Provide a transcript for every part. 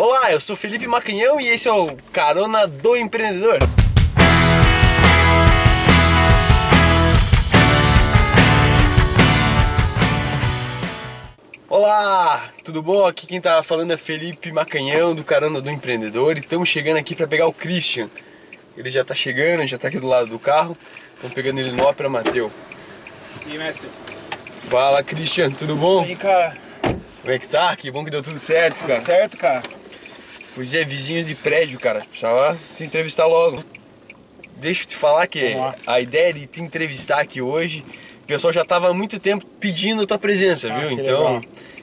Olá, eu sou Felipe Macanhão e esse é o Carona do Empreendedor. Olá, tudo bom? Aqui quem tá falando é Felipe Macanhão do Carona do Empreendedor e estamos chegando aqui para pegar o Christian. Ele já tá chegando, já tá aqui do lado do carro. Estamos pegando ele no Ópera Mateu. E aí, mestre? Fala, Christian, tudo bom? E aí, cara? Como é que tá? Que bom que deu tudo certo, cara. Tudo certo, cara? Pois é, vizinhos de prédio, cara. Precisava te entrevistar logo. Deixa eu te falar que a ideia de te entrevistar aqui hoje, o pessoal já estava há muito tempo pedindo a tua presença, Ah, viu? Então, legal.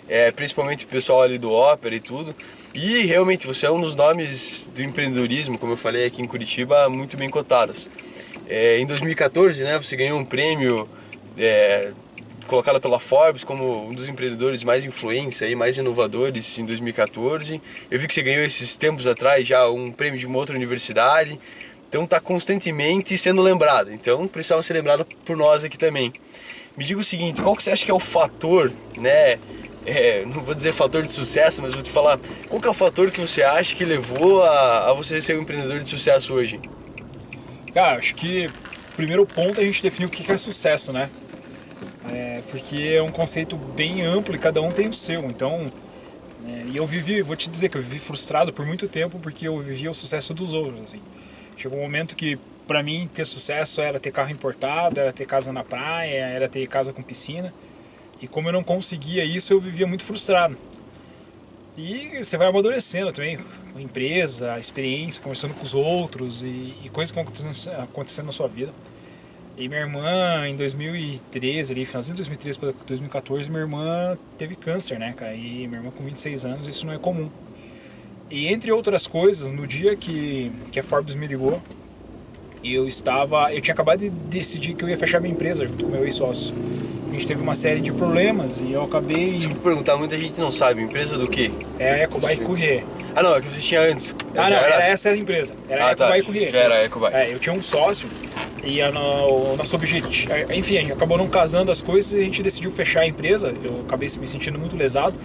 é, principalmente o pessoal ali do Ópera e tudo. E realmente você é um dos nomes do empreendedorismo, como eu falei aqui em Curitiba, muito bem cotados. É, em 2014, né, você ganhou um prêmio é, colocado pela Forbes como um dos empreendedores mais influentes aí, mais inovadores em 2014. Eu vi que você ganhou esses tempos atrás já um prêmio de uma outra universidade. Então está constantemente sendo lembrado. Então precisava ser lembrado por nós aqui também. Me diga o seguinte, qual que você acha que é o fator, né? é, não vou dizer fator de sucesso, mas vou te falar, qual que é o fator que você acha que levou a, a você ser um empreendedor de sucesso hoje? Cara, acho que primeiro ponto é a gente definir o que é sucesso, né? É, porque é um conceito bem amplo e cada um tem o seu. Então, é, e eu vivi, vou te dizer que eu vivi frustrado por muito tempo porque eu vivia o sucesso dos outros. Assim. Chegou um momento que, pra mim, ter sucesso era ter carro importado, era ter casa na praia, era ter casa com piscina. E como eu não conseguia isso, eu vivia muito frustrado. E você vai amadurecendo também, com a empresa, a experiência, conversando com os outros e, e coisas que vão acontecendo na sua vida. E minha irmã, em 2013, ali, finalzinho de 2013 para 2014, minha irmã teve câncer, né, cara? E minha irmã com 26 anos, isso não é comum. E entre outras coisas, no dia que, que a Forbes me ligou, eu estava, eu tinha acabado de decidir que eu ia fechar minha empresa junto com meu ex-sócio. A gente teve uma série de problemas e eu acabei eu perguntar, muita gente não sabe, empresa do quê? é a Ecobike Courier. Ah não, é que você tinha antes. Ah, não, era essa a empresa. Era a Ah, tá, Ecobike Courier. já era a Ecobike. É, eu tinha um sócio e a o nosso objetivo. Enfim, a gente acabou não casando as coisas e a gente decidiu fechar a empresa. Eu acabei me sentindo muito lesado.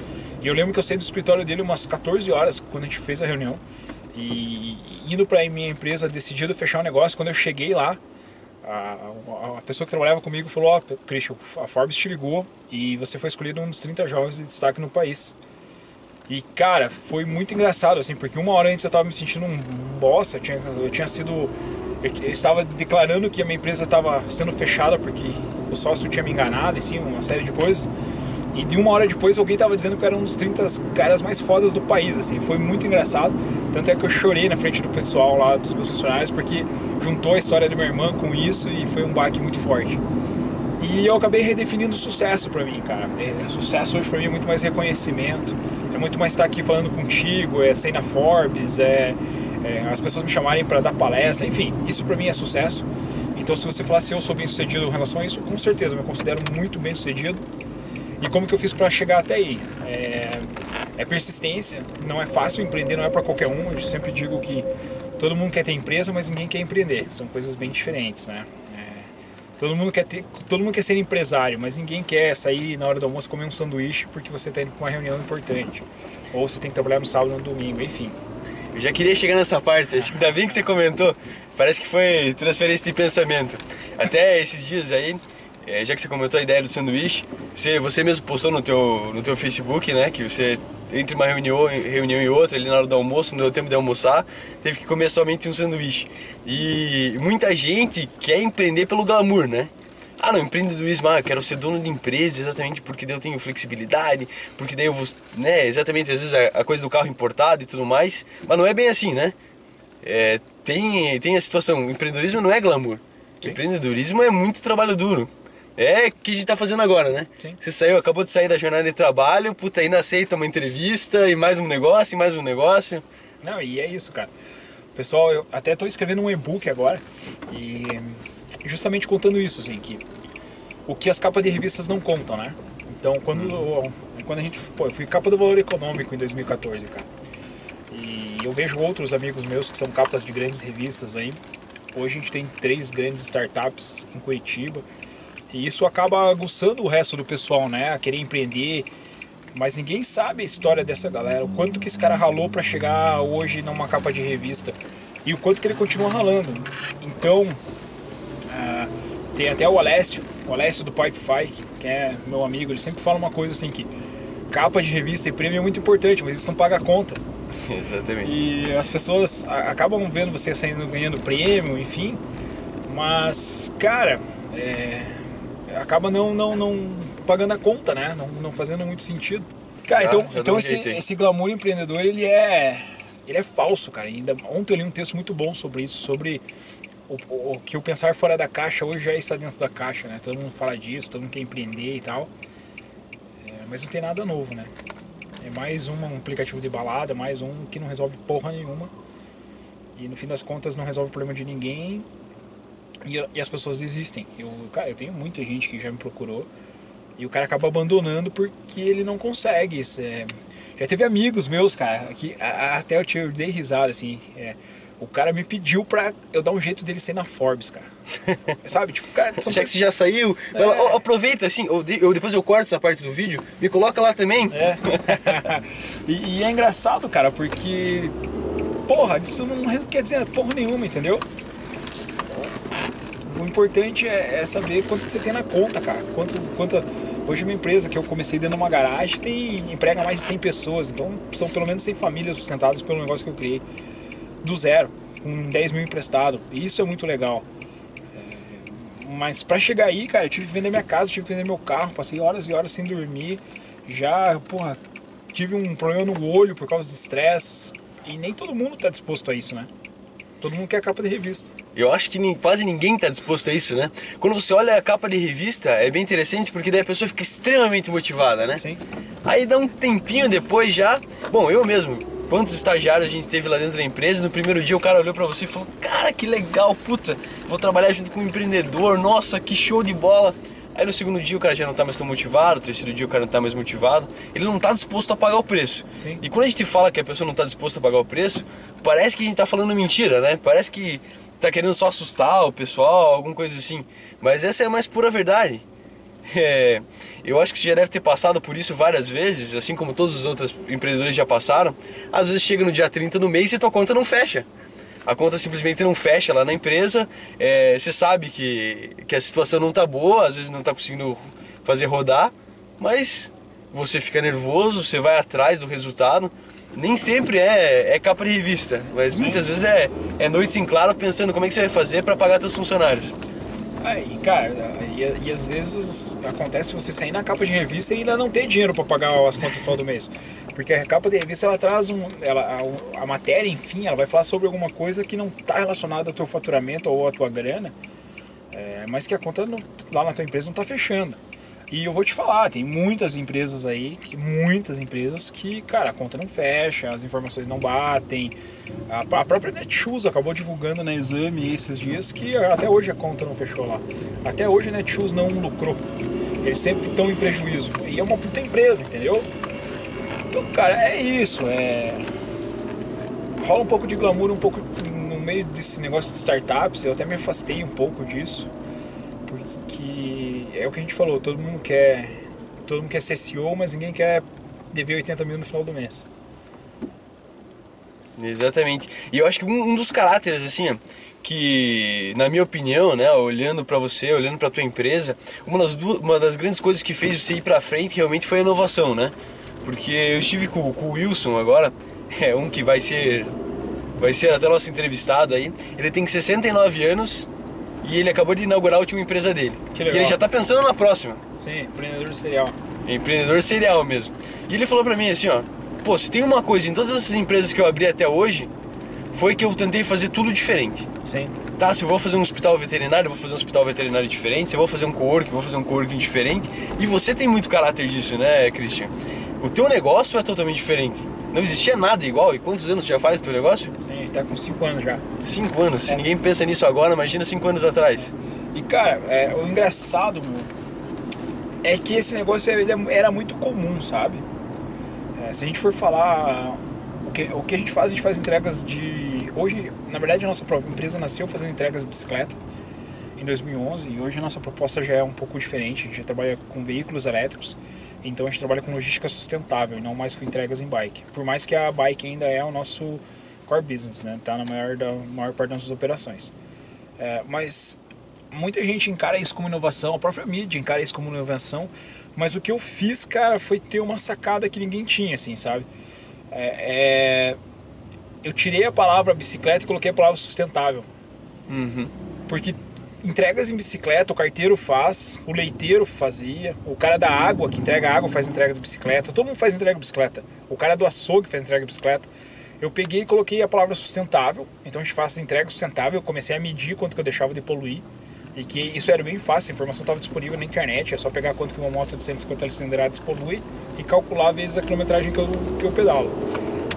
E eu lembro que eu saí do escritório dele umas 14 horas quando a gente fez a reunião. E indo para minha empresa, decidido fechar o negócio, quando eu cheguei lá, a, a- a pessoa que trabalhava comigo falou: Ó, Christian, a Forbes te ligou e você foi escolhido um dos 30 jovens de destaque no país. E cara, foi muito engraçado, assim, porque uma hora antes eu tava me sentindo um bosta, eu tinha, eu tinha sido. Eu, estava declarando que a minha empresa estava sendo fechada porque o sócio tinha me enganado, e sim, uma série de coisas. E de uma hora depois alguém tava dizendo que eu era um dos 30 caras mais fodas do país, assim, foi muito engraçado. Tanto é que eu chorei na frente do pessoal lá, dos meus funcionários, porque juntou a história da minha irmã com isso e foi um baque muito forte. E eu acabei redefinindo sucesso pra mim, cara. É, sucesso hoje pra mim é muito mais reconhecimento, é muito mais estar aqui falando contigo, é sair na Forbes, é, é as pessoas me chamarem pra dar palestra, enfim, isso pra mim é sucesso. Então se você falar se eu sou bem sucedido em relação a isso, com certeza, eu me considero muito bem sucedido. E como que eu fiz pra chegar até aí? É, é persistência, não é fácil empreender, não é pra qualquer um. Eu sempre digo que todo mundo quer ter empresa, mas ninguém quer empreender. São coisas bem diferentes, né? É, Todo mundo, quer ter, todo mundo quer ser empresário, mas ninguém quer sair na hora do almoço comer um sanduíche porque você está indo para uma reunião importante. Ou você tem que trabalhar no sábado ou no domingo, enfim. Eu já queria chegar nessa parte, acho que ainda bem que você comentou. Parece que foi transferência de pensamento. Até esses dias aí, é, já que você comentou a ideia do sanduíche, você, você mesmo postou no teu, no teu Facebook, né? Que você, entre uma reunião, reunião e outra, ali na hora do almoço, não deu tempo de almoçar, teve que comer somente um sanduíche. E muita gente quer empreender pelo glamour, né? Ah, não, empreendedorismo, ah, eu quero ser dono de empresa exatamente porque daí eu tenho flexibilidade, porque daí eu vou, né, exatamente, às vezes a, a coisa do carro importado e tudo mais, mas não é bem assim, né? É, tem, tem a situação, empreendedorismo não é glamour, Sim. empreendedorismo é muito trabalho duro. É o que a gente tá fazendo agora, né? Sim. Você saiu, acabou de sair da jornada de trabalho, puta, ainda aceita uma entrevista e mais um negócio, e mais um negócio. Não, e é isso, cara. Pessoal, eu até estou escrevendo um e-book agora e justamente contando isso, assim, que o que as capas de revistas não contam, né? Então, quando, quando a gente. Pô, eu fui capa do Valor Econômico em 2014, cara. E eu vejo outros amigos meus que são capas de grandes revistas aí. Hoje a gente tem três grandes startups em Curitiba. E isso acaba aguçando o resto do pessoal, né? A querer empreender. Mas ninguém sabe a história dessa galera, o quanto que esse cara ralou para chegar hoje numa capa de revista e o quanto que ele continua ralando. Então, tem até o Alessio, o Alessio do Pipefy, que é meu amigo, ele sempre fala uma coisa assim que capa de revista e prêmio é muito importante, mas isso não paga a conta. Exatamente. E as pessoas acabam vendo você saindo ganhando prêmio, enfim, mas, cara, é, acaba não, não, não pagando a conta, né? Não, não fazendo muito sentido. Cara, então, então esse, esse glamour empreendedor, ele é, ele é falso, cara. Ainda, ontem eu li um texto muito bom sobre isso, sobre o, o, que o pensar fora da caixa hoje já está dentro da caixa, né? Todo mundo fala disso, todo mundo quer empreender e tal. É, mas não tem nada novo, né? É mais um aplicativo de balada, mais um que não resolve porra nenhuma. E no fim das contas não resolve o problema de ninguém e, e, as pessoas existem. Eu, cara, eu tenho muita gente que já me procurou e o cara acaba abandonando porque ele não consegue. É, já teve amigos meus, cara, que até eu, te, dei risada, assim. É, o cara me pediu pra eu dar um jeito dele ser na Forbes, cara. Sabe? Tipo, cara. São já que você já saiu, é. aproveita assim, ou, eu, depois eu corto essa parte do vídeo, me coloca lá também. É. e, e, é engraçado, cara, porque. Porra, isso não quer dizer porra nenhuma, entendeu? O importante é, é, saber quanto que você tem na conta, cara. Quanto, quanto, hoje uma empresa que eu comecei dentro de uma garagem tem emprega mais de 100 pessoas, então são pelo menos 100 famílias sustentadas pelo negócio que eu criei do zero, com 10 mil emprestado. Isso é muito legal. É, mas para chegar aí, cara, eu tive que vender minha casa, tive que vender meu carro, passei horas e horas sem dormir. Já, porra, tive um problema no olho por causa de estresse. E nem todo mundo tá disposto a isso, né? Todo mundo quer capa de revista. Eu acho que quase ninguém está disposto a isso, né? Quando você olha a capa de revista, é bem interessante porque daí a pessoa fica extremamente motivada, né? Sim. Aí dá um tempinho depois já. Bom, eu mesmo, quantos estagiários a gente teve lá dentro da empresa, no primeiro dia o cara olhou para você e falou: Cara, que legal, puta, vou trabalhar junto com um empreendedor, nossa, que show de bola. Aí no segundo dia o cara já não tá mais tão motivado, no terceiro dia o cara não tá mais motivado, ele não tá disposto a pagar o preço. Sim. E quando a gente fala que a pessoa não tá disposta a pagar o preço, parece que a gente tá falando mentira, né? Parece que tá querendo só assustar o pessoal, alguma coisa assim. Mas essa é a mais pura verdade. É, eu acho que você já deve ter passado por isso várias vezes, assim como todos os outros empreendedores já passaram. Às vezes chega no dia 30 do mês e tua conta não fecha. A conta simplesmente não fecha lá na empresa. É, você sabe que, que a situação não tá boa, às vezes não tá conseguindo fazer rodar, mas você fica nervoso, você vai atrás do resultado nem sempre é, é capa de revista, mas Sim. muitas vezes é, é noites em claro pensando como é que você vai fazer para pagar seus funcionários. É, e cara, e, e, às vezes acontece você sair na capa de revista e ainda não ter dinheiro para pagar as contas final do mês. Porque a capa de revista ela traz um. Ela, a, a matéria, enfim, ela vai falar sobre alguma coisa que não está relacionada ao teu faturamento ou à tua grana, é, mas que a conta não, lá na tua empresa não está fechando. E eu vou te falar, tem muitas empresas aí, muitas empresas que, cara, a conta não fecha, as informações não batem. A, própria Netshoes acabou divulgando na exame esses dias que até hoje a conta não fechou lá. Até hoje a Netshoes não lucrou. Eles sempre estão em prejuízo. E é uma puta empresa, entendeu? Então, cara, é isso. É... Rola um pouco de glamour, um pouco no meio desse negócio de startups. Eu até me afastei um pouco disso é o que a gente falou, todo mundo quer. Todo mundo quer ser CEO, mas ninguém quer dever 80 mil no final do mês. Exatamente. E eu acho que um, um dos caráteres, assim, que, na minha opinião, né, olhando para você, olhando para tua empresa, uma das, duas, uma das grandes coisas que fez você ir para frente realmente foi a inovação, né? Porque eu estive com, com o Wilson agora, é um que vai ser vai ser até nosso entrevistado aí. Ele tem 69 anos e ele acabou de inaugurar a última empresa dele. Que legal. E ele já está pensando na próxima. Sim, empreendedor serial. Empreendedor serial mesmo. E ele falou para mim assim, ó, pô, se tem uma coisa em todas essas empresas que eu abri até hoje, foi que eu tentei fazer tudo diferente. Sim. Tá, se eu vou fazer um hospital veterinário, eu vou fazer um hospital veterinário diferente, se eu vou fazer um co-work, vou fazer um co-working diferente. E você tem muito caráter disso, né, Christian? O teu negócio é totalmente diferente. Não existia nada igual. E quantos anos você já faz o teu negócio? Sim, tá com 5 anos já. 5 anos. É. Se ninguém pensa nisso agora, imagina 5 anos atrás. E cara, é, o engraçado, meu, é que esse negócio era muito comum, sabe? É, se a gente for falar o que, o que a gente faz, a gente faz entregas de. Hoje, na verdade, a nossa própria empresa nasceu fazendo entregas de bicicleta. Em 2011 e hoje a nossa proposta já é um pouco diferente. A gente trabalha com veículos elétricos, então a gente trabalha com logística sustentável e não mais com entregas em bike. Por mais que a bike ainda é o nosso core business, né? Tá na maior, da, maior parte das nossas operações. É, mas muita gente encara isso como inovação, a própria mídia encara isso como inovação, mas o que eu fiz, cara, foi ter uma sacada que ninguém tinha, assim, sabe? É, é, eu tirei a palavra bicicleta e coloquei a palavra sustentável. Uhum. Porque entregas em bicicleta o carteiro faz, o leiteiro fazia, o cara da água que entrega água faz entrega de bicicleta, todo mundo faz entrega de bicicleta, o cara do açougue faz entrega de bicicleta. Eu peguei e coloquei a palavra sustentável, então a gente faz entrega sustentável, eu comecei a medir quanto que eu deixava de poluir, e que isso era bem fácil, a informação estava disponível na internet, é só pegar quanto que uma moto de 150 cilindradas polui e calcular vezes a quilometragem que eu, que eu pedalo.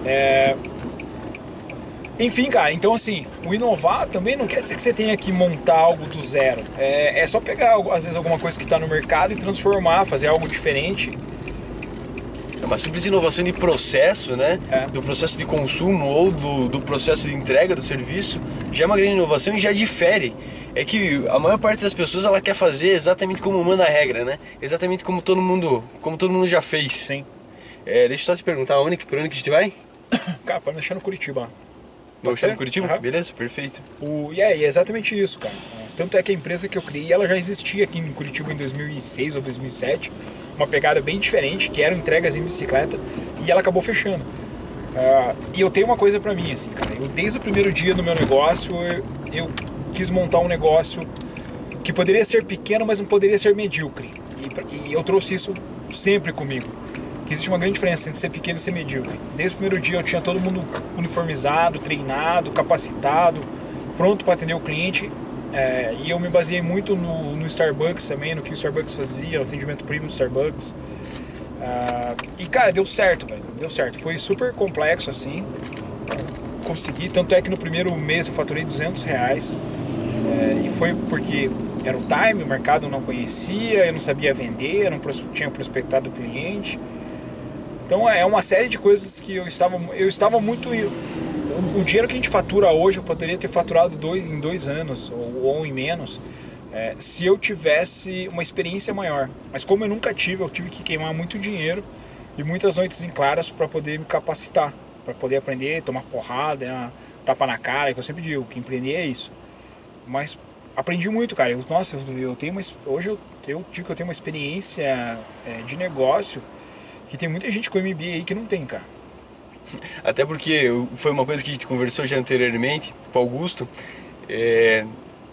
É... Enfim, cara, então assim, o inovar também não quer dizer que você tenha que montar algo do zero. É, é só pegar, às vezes, alguma coisa que está no mercado e transformar, fazer algo diferente. É uma simples inovação de processo, né? É. Do processo de consumo ou do, do processo de entrega do serviço, já é uma grande inovação e já difere. É que a maior parte das pessoas ela quer fazer exatamente como manda a regra, né? Exatamente como todo mundo, como todo mundo já fez. Sim. É, deixa eu só te perguntar, onde, por onde que a gente vai? Cara, pode deixar no Curitiba. Ser? em Curitiba? Aham. Beleza, perfeito. O, e é, é exatamente isso, cara. Tanto é que a empresa que eu criei, ela já existia aqui em Curitiba em 2006 ou 2007. Uma pegada bem diferente, que eram entregas em bicicleta, e ela acabou fechando. Ah, e eu tenho uma coisa pra mim, assim, cara. Eu, desde o primeiro dia do meu negócio, eu, eu quis montar um negócio que poderia ser pequeno, mas não poderia ser medíocre. E, e eu trouxe isso sempre comigo. Que existe uma grande diferença entre ser pequeno e ser medíocre. Desde o primeiro dia eu tinha todo mundo uniformizado, treinado, capacitado, pronto para atender o cliente. É, e eu me baseei muito no, no Starbucks também, no que o Starbucks fazia, no atendimento premium do Starbucks. Ah, e cara, deu certo, velho. Deu certo. Foi super complexo assim. Consegui. Tanto é que no primeiro mês eu faturei 200 reais. É, e foi porque era o time, o mercado não conhecia, eu não sabia vender, eu não tinha prospectado o cliente. Então é uma série de coisas que eu estava, eu estava muito. O, dinheiro que a gente fatura hoje eu poderia ter faturado dois, em dois anos ou, ou em menos é, se eu tivesse uma experiência maior. Mas como eu nunca tive, eu tive que queimar muito dinheiro e muitas noites em claras para poder me capacitar, para poder aprender, tomar porrada, né, tapa na cara, que eu sempre digo que empreender é isso. Mas aprendi muito, cara. Eu, nossa, eu, eu tenho uma, hoje eu, eu digo que eu tenho uma experiência é, de negócio que tem muita gente com MBA aí que não tem, cara. Até porque foi uma coisa que a gente conversou já anteriormente com o Augusto. É,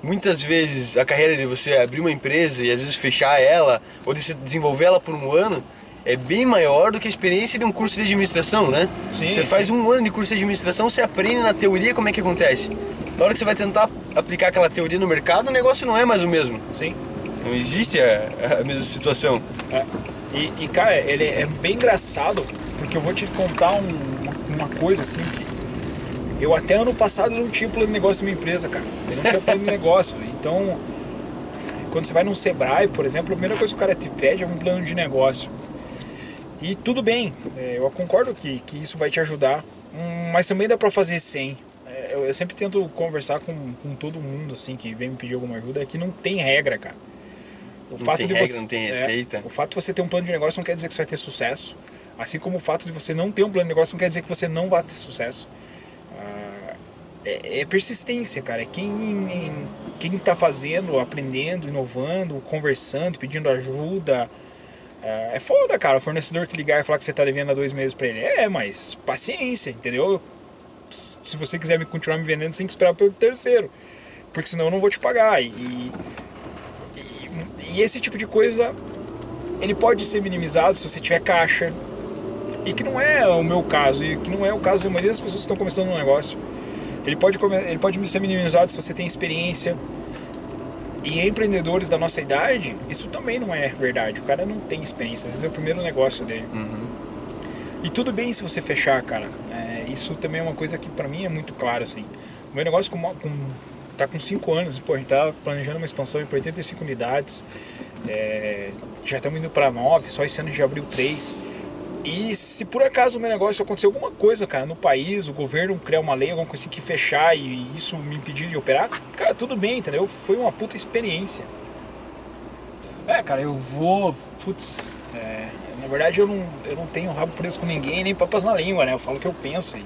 muitas vezes a carreira de você abrir uma empresa e às vezes fechar ela, ou de você desenvolver ela por um ano, é bem maior do que a experiência de um curso de administração, né? Sim, você sim. faz um ano de curso de administração, você aprende na teoria como é que acontece. Na hora que você vai tentar aplicar aquela teoria no mercado, o negócio não é mais o mesmo. Sim. Não existe a, a mesma situação. É. E, e, cara, ele é bem engraçado, porque eu vou te contar um- uma, coisa assim que eu até ano passado não tinha plano de negócio na minha empresa, cara. Eu não tinha plano de negócio. Então, quando você vai num Sebrae, por exemplo, a primeira coisa que o cara te pede é um plano de negócio. E tudo bem, é, eu concordo que, que isso vai te ajudar, hum, mas também dá pra fazer sem. É, eu sempre tento conversar com, com todo mundo assim que vem me pedir alguma ajuda, é que não tem regra, cara. O Não tem regra, não tem é, receita. o fato de você ter um plano de negócio não quer dizer que você vai ter sucesso. Assim como o fato de você não ter um plano de negócio não quer dizer que você não vai ter sucesso. Ah, é, é persistência, cara. É quem, quem tá fazendo, aprendendo, inovando, conversando, pedindo ajuda. Ah, é foda, cara. O fornecedor te ligar e falar que você tá devendo há dois meses pra ele. É, mas paciência, entendeu? Se você quiser me continuar me vendendo, você tem que esperar pelo terceiro. Porque senão eu não vou te pagar. E, e, esse tipo de coisa ele pode ser minimizado se você tiver caixa. E que não é o meu caso, e que não é o caso da maioria das pessoas que estão começando um negócio. Ele pode, ele pode ser minimizado se você tem experiência. E empreendedores da nossa idade, isso também não é verdade. O cara não tem experiência, às vezes é o primeiro negócio dele. Uhum. E tudo bem se você fechar, cara. É, isso também é uma coisa que pra mim é muito claro, assim. O meu negócio com, com, tá com 5 anos, pô, a gente tá planejando uma expansão para 85 unidades. É, já estamos indo para 9, só esse ano já abriu 3. E se por acaso o meu negócio acontecer alguma coisa, cara, no país, o governo criar uma lei, alguma coisa assim que fechar e isso me impedir de operar, cara, tudo bem, entendeu? Foi uma puta experiência. É, cara, eu vou. Putz, é, na verdade eu não, eu não tenho rabo preso com ninguém, nem papas na língua, né? Eu falo o que eu penso. E,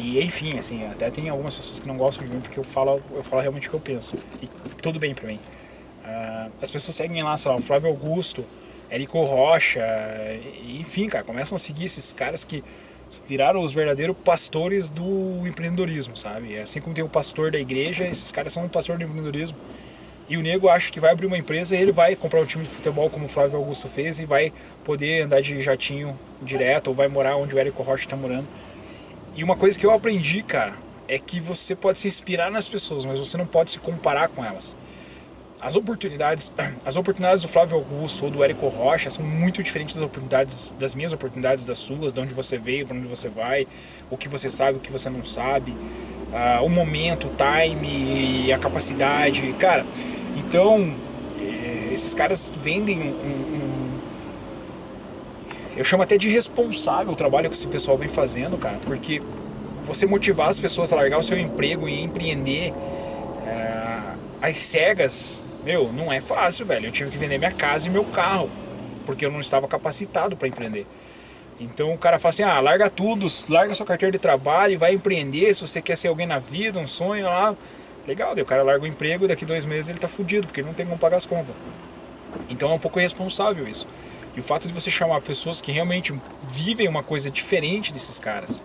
e enfim, assim, até tem algumas pessoas que não gostam de mim porque eu falo, eu falo realmente o que eu penso. E tudo bem pra mim. Uh, as pessoas seguem lá, sei lá, o Flávio Augusto, Érico Rocha, enfim, cara, começam a seguir esses caras que viraram os verdadeiros pastores do empreendedorismo, sabe? Assim como tem o pastor da igreja, esses caras são um pastor do empreendedorismo. E o nego acha que vai abrir uma empresa e ele vai comprar um time de futebol como o Flávio Augusto fez e vai poder andar de jatinho direto ou vai morar onde o Érico Rocha está morando. E uma coisa que eu aprendi, cara, é que você pode se inspirar nas pessoas, mas você não pode se comparar com elas as oportunidades, as oportunidades do Flávio Augusto ou do Érico Rocha são muito diferentes das oportunidades das minhas oportunidades, das suas, de onde você veio, para onde você vai, o que você sabe, o que você não sabe, uh, o momento, o time, a capacidade, cara. Então, eh, esses caras vendem um, um, eu chamo até de responsável o trabalho que esse pessoal vem fazendo, cara, porque você motivar as pessoas a largar o seu emprego e empreender uh, às cegas meu, não é fácil, velho. Eu tive que vender minha casa e meu carro, porque eu não estava capacitado para empreender. Então o cara fala assim: ah, larga tudo, larga sua carteira de trabalho e vai empreender. Se você quer ser alguém na vida, um sonho lá. Legal, daí o cara larga o emprego e daqui dois meses ele tá fudido, porque ele não tem como pagar as contas. Então é um pouco irresponsável isso. O fato de você chamar pessoas que realmente vivem uma coisa diferente desses caras,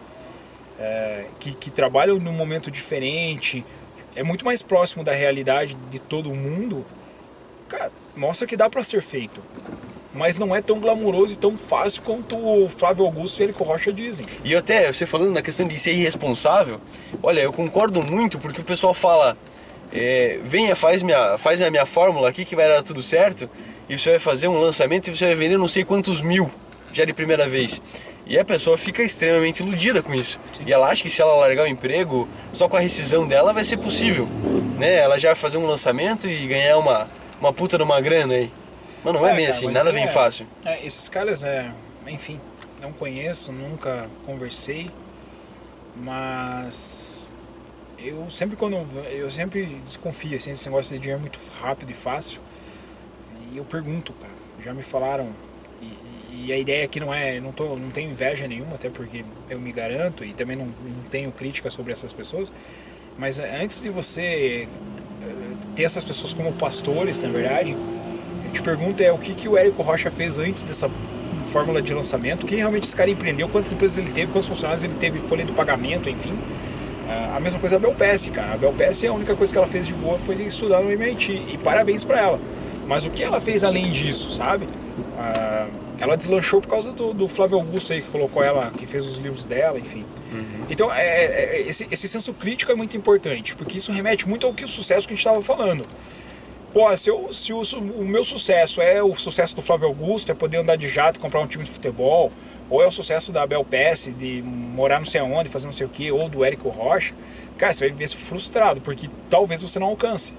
é, que, que trabalham num momento diferente, é muito mais próximo da realidade de todo mundo, cara, mostra que dá para ser feito. Mas não é tão glamuroso e tão fácil quanto o Flávio Augusto e Érico Rocha dizem. E até, você falando na questão de ser irresponsável, olha, eu concordo muito porque o pessoal fala, é, venha, faz, minha, faz a minha fórmula aqui que vai dar tudo certo, e você vai fazer um lançamento e você vai vender não sei quantos mil já de primeira vez. E a pessoa fica extremamente iludida com isso. Sim. E ela acha que se ela largar o emprego, só com a rescisão dela vai ser possível. Né? Ela já vai fazer um lançamento e ganhar uma, uma puta de uma grana aí. Mas não é, é bem cara, assim, nada é, vem fácil. É, esses caras, é, enfim, não conheço, nunca conversei, mas eu sempre quando eu sempre desconfio assim, esse negócio de dinheiro muito rápido e fácil. E eu pergunto, cara, já me falaram e a ideia aqui não é, não, tô, não tenho inveja nenhuma, até porque eu me garanto e também não, não tenho crítica sobre essas pessoas. Mas antes de você eh, ter essas pessoas como pastores, na verdade, eu te pergunto é o que, que o Érico Rocha fez antes dessa fórmula de lançamento, o que realmente esse cara empreendeu, quantas empresas ele teve, quantos funcionários ele teve, folha do pagamento, enfim. A mesma coisa a Belpass, cara. A Belpass, a única coisa que ela fez de boa foi estudar no MIT. E parabéns para ela. Mas o que ela fez além disso, sabe? Ah, ela deslanchou por causa do, do, Flávio Augusto aí, que colocou ela, que fez os livros dela, enfim. Uhum. Então, é, é, é, esse, esse senso crítico é muito importante, porque isso remete muito ao que o sucesso que a gente estava falando. Pô, se, eu, se o, o, meu sucesso é o sucesso do Flávio Augusto, é poder andar de jato e comprar um time de futebol, ou é o sucesso da Abel Pesce, de morar não sei aonde, fazer não sei o que, ou do Érico Rocha, cara, você vai ver se frustrado, porque talvez você não alcance.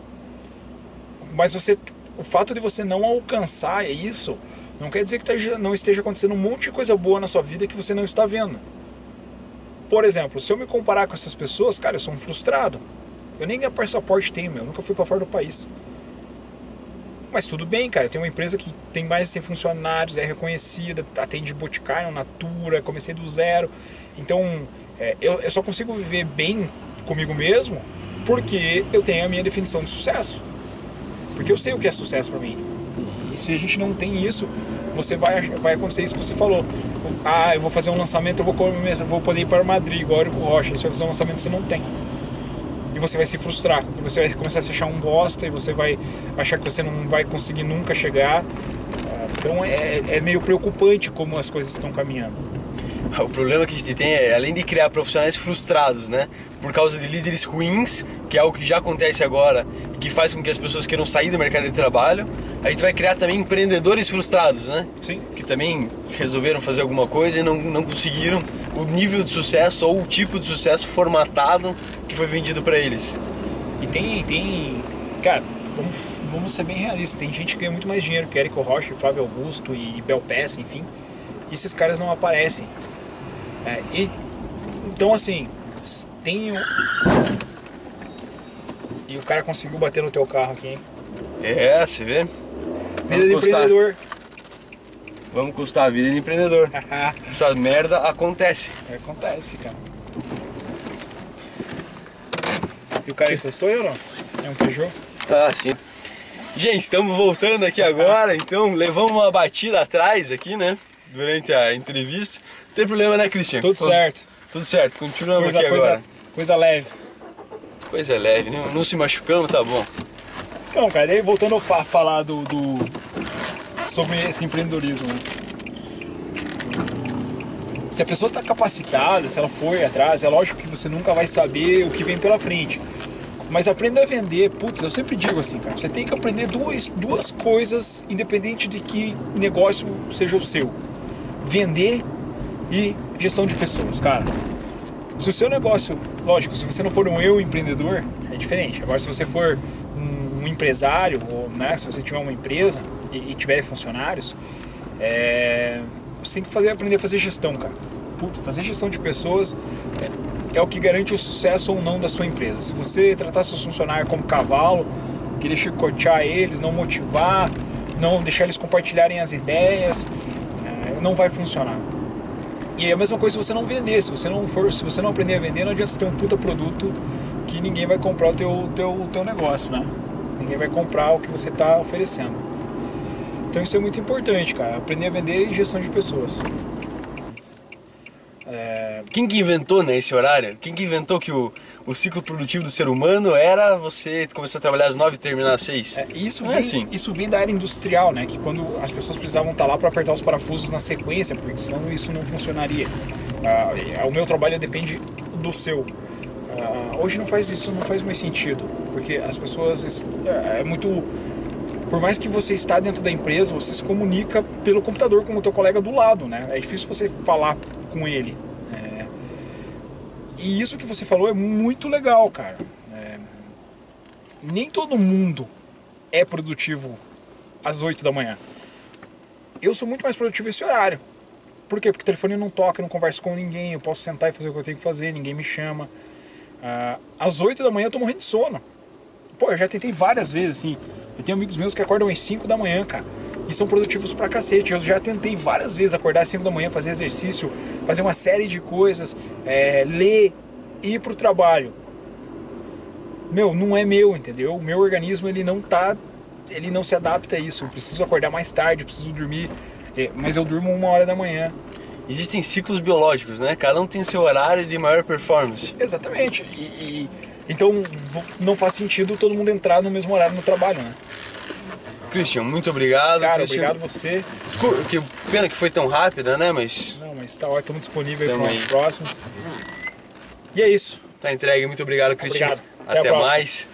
Mas você, o fato de você não alcançar isso não quer dizer que não esteja acontecendo um monte de coisa boa na sua vida que você não está vendo. Por exemplo, se eu me comparar com essas pessoas, cara, eu sou um frustrado. Eu nem passaporte tenho, meu. Eu nunca fui para fora do país. Mas tudo bem, cara. Eu tenho uma empresa que tem mais de 100 funcionários, é reconhecida, atende Boticário, Natura, comecei do zero. Então, é, eu, eu só consigo viver bem comigo mesmo porque eu tenho a minha definição de sucesso. Porque eu sei o que é sucesso para mim. E se a gente não tem isso, você vai, vai acontecer isso que você falou. Ah, eu vou fazer um lançamento, eu vou, vou poder ir para Madrid, igual o Rocha. Você vai fazer um lançamento que você não tem. E você vai se frustrar. E você vai começar a se achar um bosta. E você vai achar que você não vai conseguir nunca chegar. Então é, é meio preocupante como as coisas estão caminhando. O problema que a gente tem é, além de criar profissionais frustrados, né? Por causa de líderes ruins, que é algo que já acontece agora que faz com que as pessoas queiram sair do mercado de trabalho, a gente vai criar também empreendedores frustrados, né? Sim. Que também resolveram fazer alguma coisa e não, não conseguiram o nível de sucesso ou o tipo de sucesso formatado que foi vendido para eles. E tem, tem, cara, vamos, vamos ser bem realistas, tem gente que ganha muito mais dinheiro que Érico Rocha, Flávio Augusto e Bel Pass, enfim E esses caras não aparecem. É, e, então, assim, tem. E o cara conseguiu bater no teu carro aqui, hein? É, você vê? Vida Vamos de custar, empreendedor. vamos custar a vida de empreendedor. Essa merda acontece. Acontece, cara. E o cara encostou aí ou não? É um Peugeot? Ah, sim. Gente, estamos voltando aqui agora, então levamos uma batida atrás aqui, né? Durante a entrevista. Não tem problema, né, Cristian? Tudo certo. Tudo certo, continuamos Coisa, aqui coisa, agora. coisa leve. Coisa leve, né? Não se machucamos, tá bom. Então, cara, daí voltando a fa- falar do, do- sobre esse empreendedorismo. né? Se a pessoa está capacitada, se ela for atrás, é lógico que você nunca vai saber o que vem pela frente. Mas aprenda a vender, putz, eu sempre digo assim, cara, você tem que aprender duas, duas coisas, independente de que negócio seja o seu: vender e gestão de pessoas, cara. Se o seu negócio, lógico, se você não for um eu empreendedor, é diferente. Agora, se você for um, um empresário, ou né, se você tiver uma empresa e, e tiver funcionários, é, você tem que fazer, aprender a fazer gestão, cara. Puta, fazer gestão de pessoas é, é o que garante o sucesso ou não da sua empresa. Se você tratar seus funcionários como cavalo, querer chicotear eles, não motivar, não deixar eles compartilharem as ideias, é, não vai funcionar. E é a mesma coisa se você não vender, se você não for, se você não aprender a vender, não adianta você ter um puta produto que ninguém vai comprar o teu, teu, teu negócio, né? Ninguém vai comprar o que você está oferecendo. Então isso é muito importante, cara. Aprender a vender e gestão de pessoas. É, Quem que inventou, né, esse horário? Quem que inventou que o, o ciclo produtivo do ser humano era você começar a trabalhar às nove e terminar às seis? é, isso, é vem, assim. isso vem da era industrial, né? Que quando as pessoas precisavam estar lá para apertar os parafusos na sequência, porque senão isso não funcionaria. Ah, o meu trabalho depende do seu. Ah, hoje não faz isso, não faz mais sentido, porque as pessoas é, é muito por mais que você está dentro da empresa, você se comunica pelo computador com o teu colega do lado, né? É difícil você falar com ele. E isso que você falou é muito legal, cara. É, Nem todo mundo é produtivo às 8 da manhã. Eu sou muito mais produtivo esse horário. Por quê? Porque o telefone não toca, eu não converso com ninguém, eu posso sentar e fazer o que eu tenho que fazer, ninguém me chama. Ah, às 8 da manhã eu tô morrendo de sono. Pô, eu já tentei várias vezes, assim. Eu tenho amigos meus que acordam às 5 da manhã, cara. E são produtivos pra cacete. Eu já tentei várias vezes acordar às 5 da manhã, fazer exercício, fazer uma série de coisas, é, ler, ir pro trabalho. Meu, não é meu, entendeu? O meu organismo, ele não tá... Ele não se adapta a isso. Eu preciso acordar mais tarde, preciso dormir... é, Mas eu durmo uma hora da manhã. Existem ciclos biológicos, né? Cada um tem seu horário de maior performance. Exatamente. E, e- então não faz sentido todo mundo entrar no mesmo horário no trabalho, né? Christian, muito obrigado. Cara, Christian. obrigado você. Desculpa, que pena que foi tão rápida, né? Mas Não, mas tá ótimo, estamos disponíveis para os próximos. E é isso. tá entregue. Muito obrigado, Christian. Obrigado. Até Até mais.